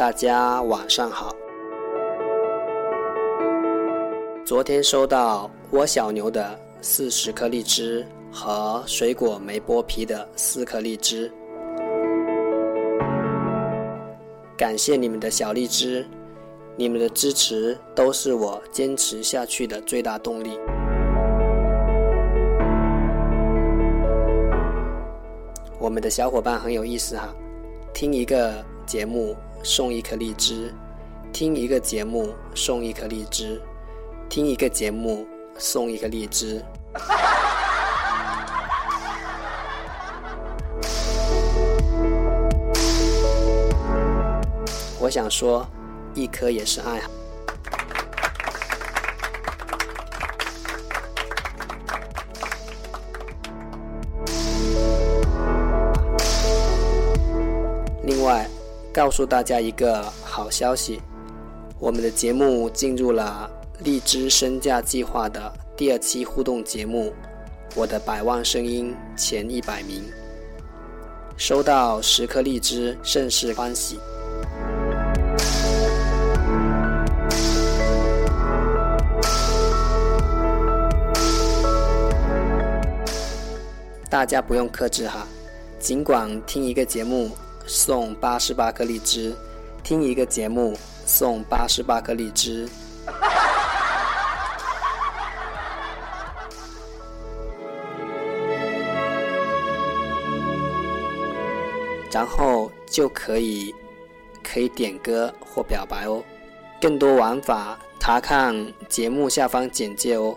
大家晚上好。昨天收到窝小牛的四十颗荔枝和水果没剥皮的四颗荔枝，感谢你们的小荔枝，你们的支持都是我坚持下去的最大动力。我们的小伙伴很有意思哈，听一个节目。送一颗荔枝，听一个节目送一颗荔枝，听一个节目送一颗荔枝。我想说，一颗也是爱。告诉大家一个好消息，我们的节目进入了荔枝身价计划的第二期互动节目《我的百万声音前一百名》，收到十颗荔枝，甚是欢喜。大家不用克制哈，尽管听一个节目。送八十八颗荔枝，听一个节目送八十八颗荔枝，然后就可以可以点歌或表白哦。更多玩法，查看节目下方简介哦。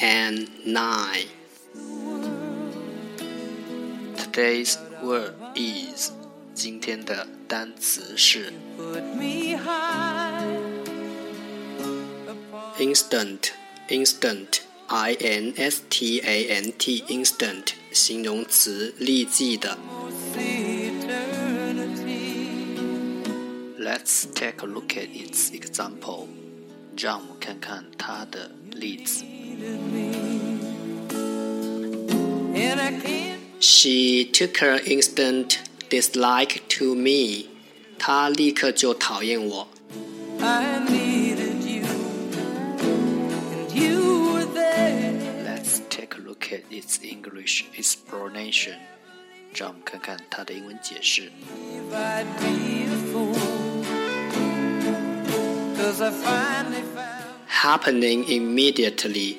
and nine. Today's word is 今天的单词是 instant instant i n s t a n t instant 形容词立即的。Let's take a look at its example. 让我们看看它的例子。 She took her instant dislike to me. 她立刻就讨厌我。Let's take a look at its English explanation. 让我们看看它的英文解释。 happening immediately，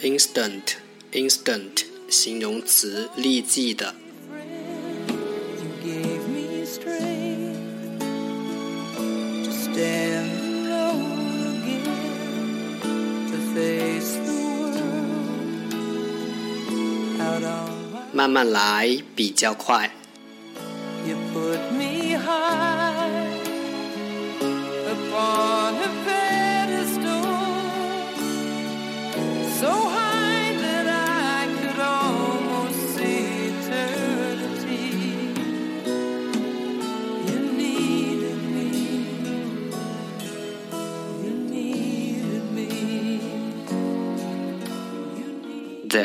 Instant, instant，形容词，立即的。慢慢来比较快。